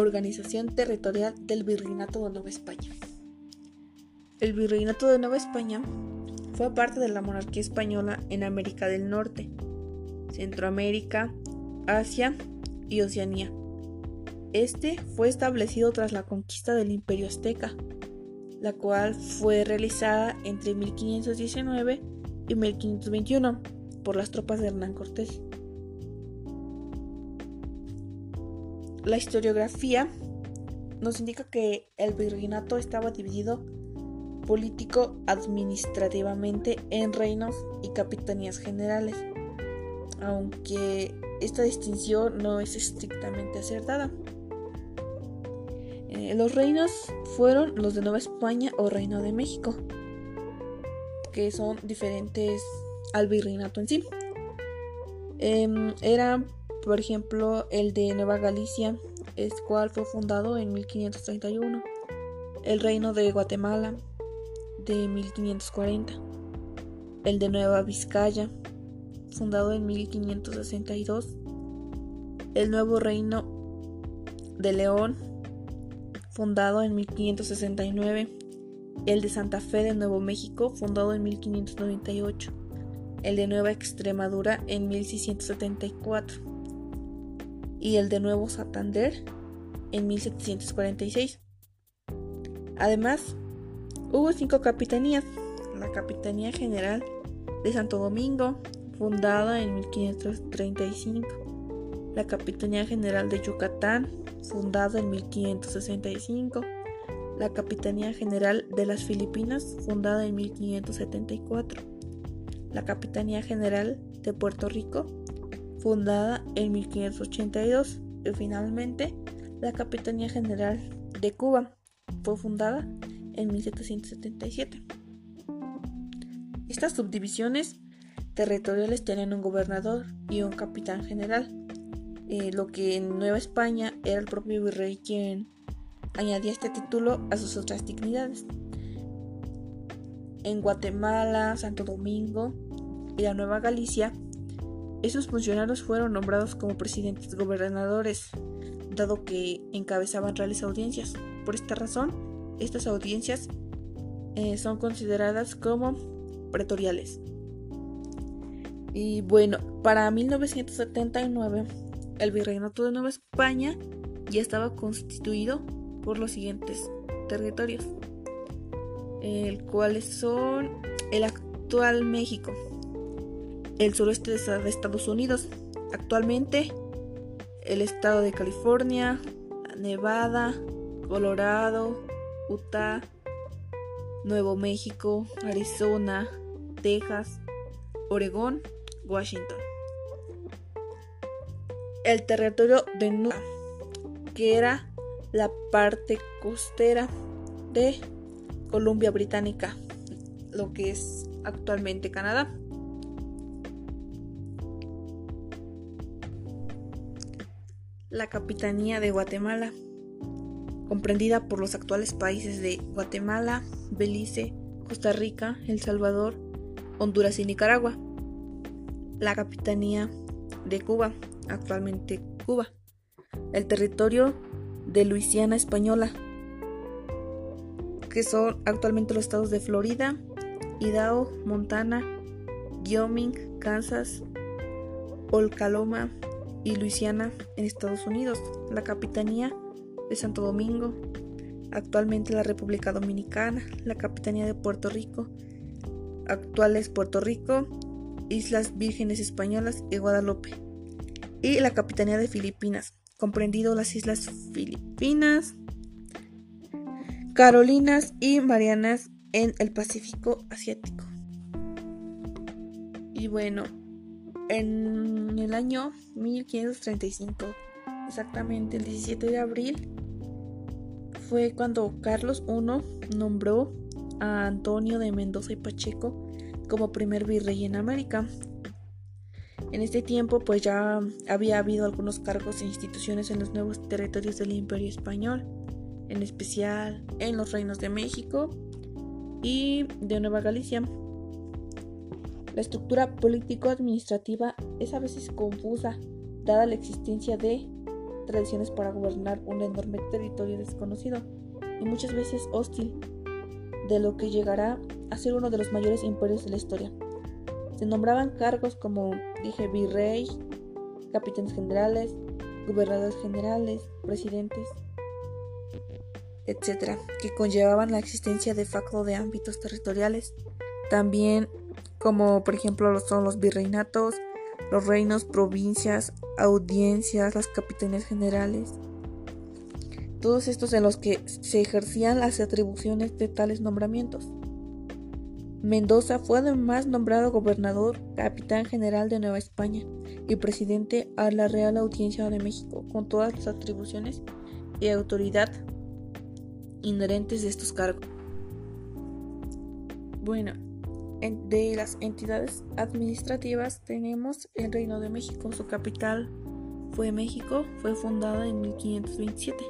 organización territorial del Virreinato de Nueva España. El Virreinato de Nueva España fue parte de la monarquía española en América del Norte, Centroamérica, Asia y Oceanía. Este fue establecido tras la conquista del Imperio Azteca, la cual fue realizada entre 1519 y 1521 por las tropas de Hernán Cortés. La historiografía nos indica que el virreinato estaba dividido político-administrativamente en reinos y capitanías generales, aunque esta distinción no es estrictamente acertada. Eh, los reinos fueron los de Nueva España o Reino de México, que son diferentes al virreinato en sí. Eh, era por ejemplo, el de Nueva Galicia, el cual fue fundado en 1531. El reino de Guatemala, de 1540. El de Nueva Vizcaya, fundado en 1562. El nuevo reino de León, fundado en 1569. El de Santa Fe de Nuevo México, fundado en 1598. El de Nueva Extremadura en 1674 y el de Nuevo Santander en 1746. Además, hubo cinco capitanías. La Capitanía General de Santo Domingo, fundada en 1535. La Capitanía General de Yucatán, fundada en 1565. La Capitanía General de las Filipinas, fundada en 1574. La Capitanía General de Puerto Rico, fundada en 1582 y finalmente la Capitanía General de Cuba fue fundada en 1777. Estas subdivisiones territoriales tienen un gobernador y un capitán general, eh, lo que en Nueva España era el propio virrey quien añadía este título a sus otras dignidades. En Guatemala, Santo Domingo y la Nueva Galicia esos funcionarios fueron nombrados como presidentes gobernadores, dado que encabezaban reales audiencias. Por esta razón, estas audiencias eh, son consideradas como pretoriales. Y bueno, para 1979, el Virreinato de Nueva España ya estaba constituido por los siguientes territorios, el cuales son el actual México, el sureste de Estados Unidos. Actualmente, el estado de California, Nevada, Colorado, Utah, Nuevo México, Arizona, Texas, Oregón, Washington. El territorio de Nueva, que era la parte costera de Columbia Británica, lo que es actualmente Canadá. La Capitanía de Guatemala, comprendida por los actuales países de Guatemala, Belice, Costa Rica, El Salvador, Honduras y Nicaragua. La Capitanía de Cuba, actualmente Cuba. El territorio de Luisiana Española, que son actualmente los estados de Florida, Idaho, Montana, Wyoming, Kansas, Olcaloma, y Luisiana en Estados Unidos, la Capitanía de Santo Domingo, actualmente la República Dominicana, la Capitanía de Puerto Rico, actuales Puerto Rico, Islas Vírgenes Españolas y Guadalupe, y la Capitanía de Filipinas, comprendido las Islas Filipinas, Carolinas y Marianas en el Pacífico Asiático. Y bueno, en el año 1535, exactamente el 17 de abril, fue cuando Carlos I nombró a Antonio de Mendoza y Pacheco como primer virrey en América. En este tiempo pues ya había habido algunos cargos e instituciones en los nuevos territorios del Imperio Español, en especial en los reinos de México y de Nueva Galicia. La estructura político-administrativa es a veces confusa, dada la existencia de tradiciones para gobernar un enorme territorio desconocido y muchas veces hostil, de lo que llegará a ser uno de los mayores imperios de la historia. Se nombraban cargos como, dije, virrey, capitanes generales, gobernadores generales, presidentes, etcétera, que conllevaban la existencia de facto de ámbitos territoriales, también como por ejemplo son los virreinatos, los reinos, provincias, audiencias, las capitanías generales, todos estos en los que se ejercían las atribuciones de tales nombramientos. Mendoza fue además nombrado gobernador, capitán general de Nueva España y presidente a la Real Audiencia de México, con todas las atribuciones y autoridad inherentes de estos cargos. Bueno, de las entidades administrativas tenemos el Reino de México. Su capital fue México, fue fundada en 1527.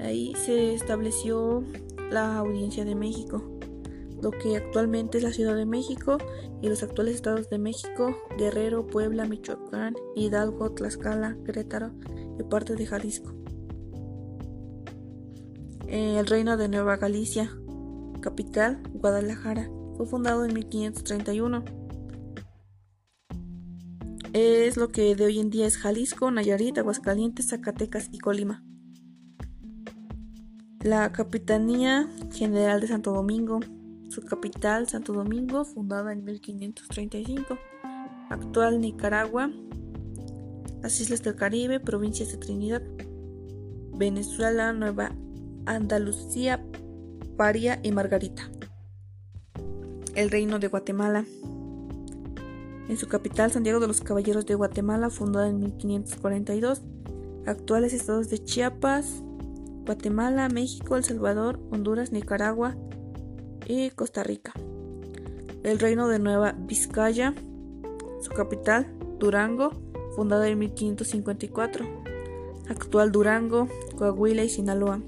Ahí se estableció la Audiencia de México, lo que actualmente es la Ciudad de México y los actuales estados de México, Guerrero, Puebla, Michoacán, Hidalgo, Tlaxcala, Querétaro y parte de Jalisco. El Reino de Nueva Galicia, capital Guadalajara. Fue fundado en 1531. Es lo que de hoy en día es Jalisco, Nayarit, Aguascalientes, Zacatecas y Colima. La Capitanía General de Santo Domingo, su capital Santo Domingo, fundada en 1535. Actual Nicaragua, las Islas del Caribe, provincias de Trinidad, Venezuela, Nueva Andalucía, Paria y Margarita el Reino de Guatemala. En su capital, Santiago de los Caballeros de Guatemala, fundada en 1542. Actuales estados de Chiapas, Guatemala, México, El Salvador, Honduras, Nicaragua y Costa Rica. El Reino de Nueva Vizcaya, su capital, Durango, fundada en 1554. Actual Durango, Coahuila y Sinaloa.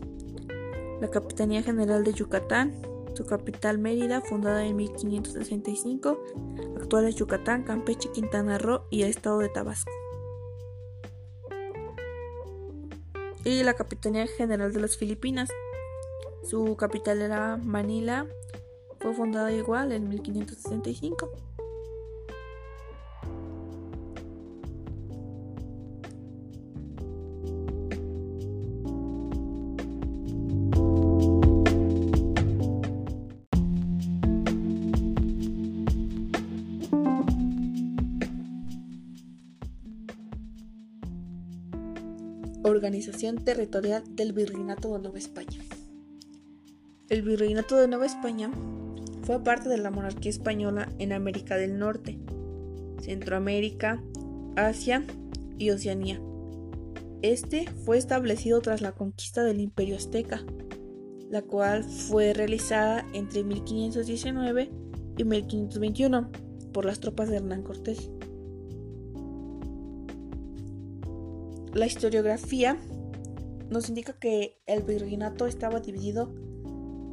La Capitanía General de Yucatán, su capital Mérida, fundada en 1565, actuales Yucatán, Campeche, Quintana Roo y el estado de Tabasco. Y la Capitanía General de las Filipinas. Su capital era Manila, fue fundada igual en 1565. Organización territorial del Virreinato de Nueva España. El Virreinato de Nueva España fue parte de la monarquía española en América del Norte, Centroamérica, Asia y Oceanía. Este fue establecido tras la conquista del Imperio Azteca, la cual fue realizada entre 1519 y 1521 por las tropas de Hernán Cortés. La historiografía nos indica que el virreinato estaba dividido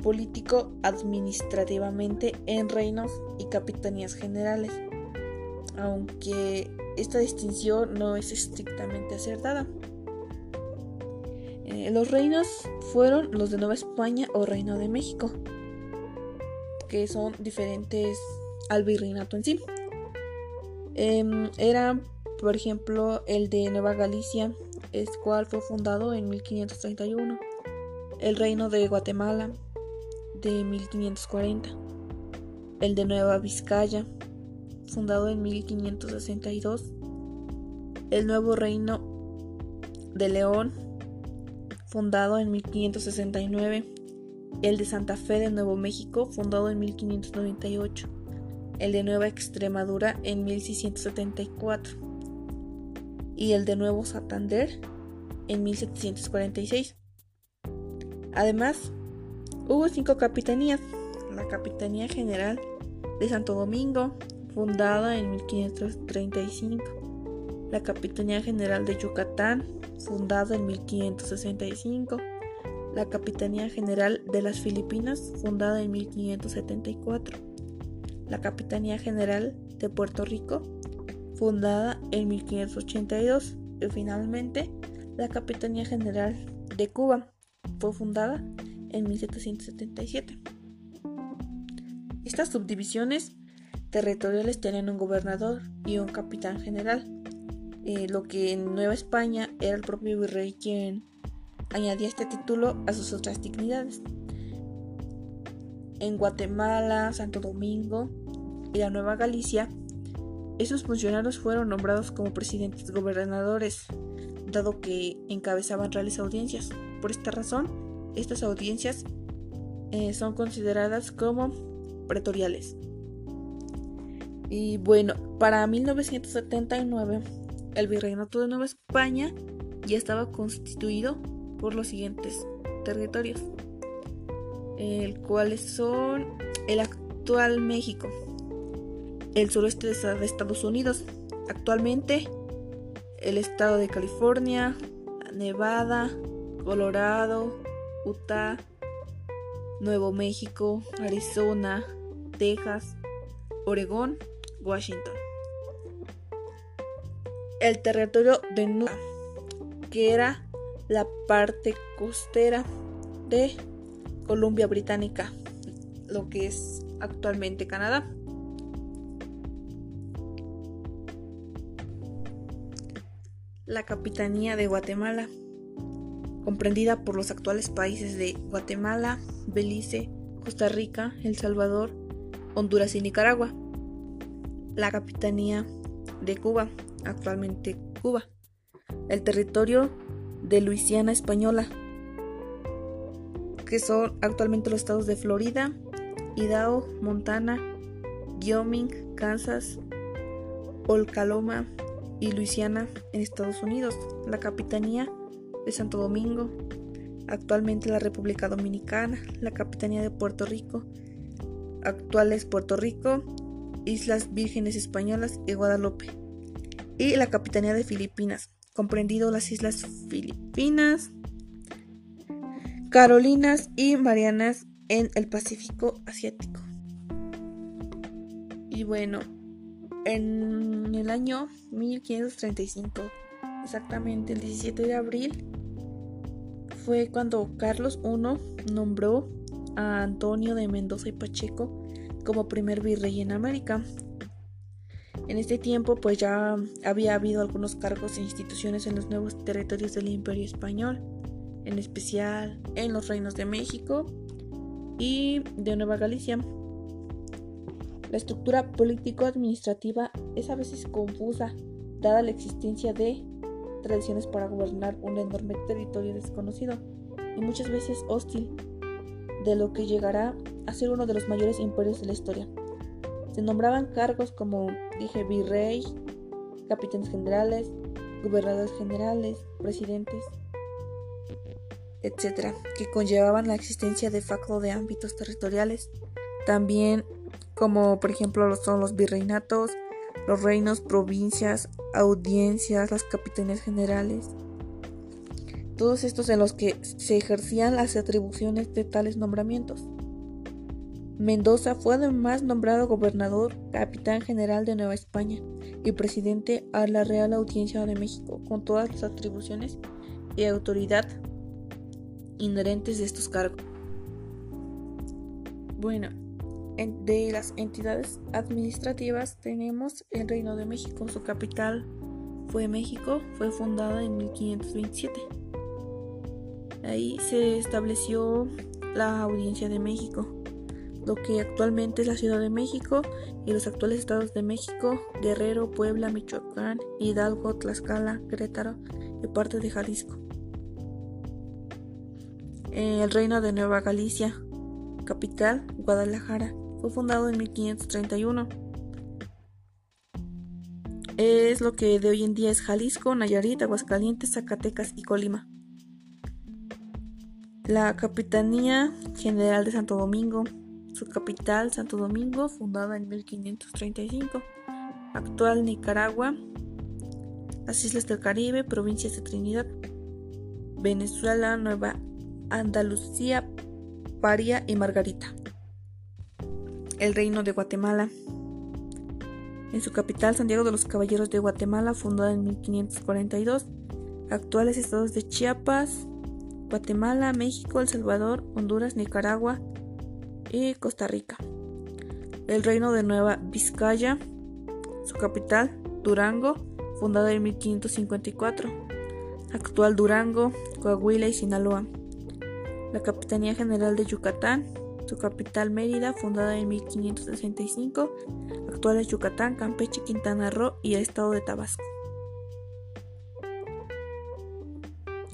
político-administrativamente en reinos y capitanías generales, aunque esta distinción no es estrictamente acertada. Eh, los reinos fueron los de Nueva España o Reino de México, que son diferentes al virreinato en sí. Em, eran por ejemplo, el de Nueva Galicia, el cual fue fundado en 1531. El reino de Guatemala, de 1540. El de Nueva Vizcaya, fundado en 1562. El nuevo reino de León, fundado en 1569. El de Santa Fe de Nuevo México, fundado en 1598. El de Nueva Extremadura en 1674 y el de Nuevo Santander en 1746. Además, hubo cinco capitanías. La Capitanía General de Santo Domingo, fundada en 1535. La Capitanía General de Yucatán, fundada en 1565. La Capitanía General de las Filipinas, fundada en 1574. La Capitanía General de Puerto Rico, fundada en 1582, Y finalmente, la Capitanía General de Cuba fue fundada en 1777. Estas subdivisiones territoriales tenían un gobernador y un capitán general, eh, lo que en Nueva España era el propio virrey quien añadía este título a sus otras dignidades. En Guatemala, Santo Domingo y la Nueva Galicia, esos funcionarios fueron nombrados como presidentes gobernadores, dado que encabezaban reales audiencias. Por esta razón, estas audiencias eh, son consideradas como pretoriales. Y bueno, para 1979, el Virreinato de Nueva España ya estaba constituido por los siguientes territorios, el cuales son el actual México, el sureste de Estados Unidos, actualmente el estado de California, Nevada, Colorado, Utah, Nuevo México, Arizona, Texas, Oregón, Washington. El territorio de Nueva, que era la parte costera de Columbia Británica, lo que es actualmente Canadá. La Capitanía de Guatemala, comprendida por los actuales países de Guatemala, Belice, Costa Rica, El Salvador, Honduras y Nicaragua. La Capitanía de Cuba, actualmente Cuba. El territorio de Luisiana Española, que son actualmente los estados de Florida, Idaho, Montana, Wyoming, Kansas, Oklahoma y Luisiana en Estados Unidos, la Capitanía de Santo Domingo, actualmente la República Dominicana, la Capitanía de Puerto Rico, actuales Puerto Rico, Islas Vírgenes Españolas y Guadalupe, y la Capitanía de Filipinas, comprendido las Islas Filipinas, Carolinas y Marianas en el Pacífico Asiático. Y bueno, en el año 1535, exactamente el 17 de abril, fue cuando Carlos I nombró a Antonio de Mendoza y Pacheco como primer virrey en América en este tiempo pues ya había habido algunos cargos e instituciones en los nuevos territorios del Imperio Español, en especial en los reinos de México y de Nueva Galicia. La estructura político-administrativa es a veces confusa, dada la existencia de tradiciones para gobernar un enorme territorio desconocido y muchas veces hostil, de lo que llegará a ser uno de los mayores imperios de la historia. Se nombraban cargos como, dije, virrey, capitanes generales, gobernadores generales, presidentes, etcétera, que conllevaban la existencia de facto de ámbitos territoriales. También, como por ejemplo son los virreinatos, los reinos, provincias, audiencias, las capitanías generales. Todos estos en los que se ejercían las atribuciones de tales nombramientos. Mendoza fue además nombrado gobernador, capitán general de Nueva España y presidente a la Real Audiencia de México, con todas las atribuciones y autoridad inherentes de estos cargos. Bueno, de las entidades administrativas tenemos el Reino de México, su capital fue México, fue fundada en 1527. Ahí se estableció la Audiencia de México lo que actualmente es la Ciudad de México y los actuales estados de México, Guerrero, Puebla, Michoacán, Hidalgo, Tlaxcala, Querétaro y parte de Jalisco. El Reino de Nueva Galicia, capital, Guadalajara, fue fundado en 1531. Es lo que de hoy en día es Jalisco, Nayarit, Aguascalientes, Zacatecas y Colima. La Capitanía General de Santo Domingo su capital, Santo Domingo, fundada en 1535. Actual Nicaragua, las Islas del Caribe, provincias de Trinidad, Venezuela, Nueva Andalucía, Paria y Margarita. El Reino de Guatemala. En su capital, Santiago de los Caballeros de Guatemala, fundada en 1542. Actuales estados de Chiapas, Guatemala, México, El Salvador, Honduras, Nicaragua y Costa Rica. El reino de Nueva Vizcaya, su capital, Durango, fundada en 1554. Actual Durango, Coahuila y Sinaloa. La Capitanía General de Yucatán, su capital Mérida, fundada en 1565. Actuales Yucatán, Campeche, Quintana Roo y el estado de Tabasco.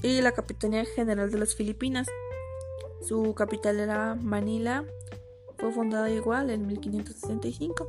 Y la Capitanía General de las Filipinas. Su capital era Manila. Fue fundada igual en 1565.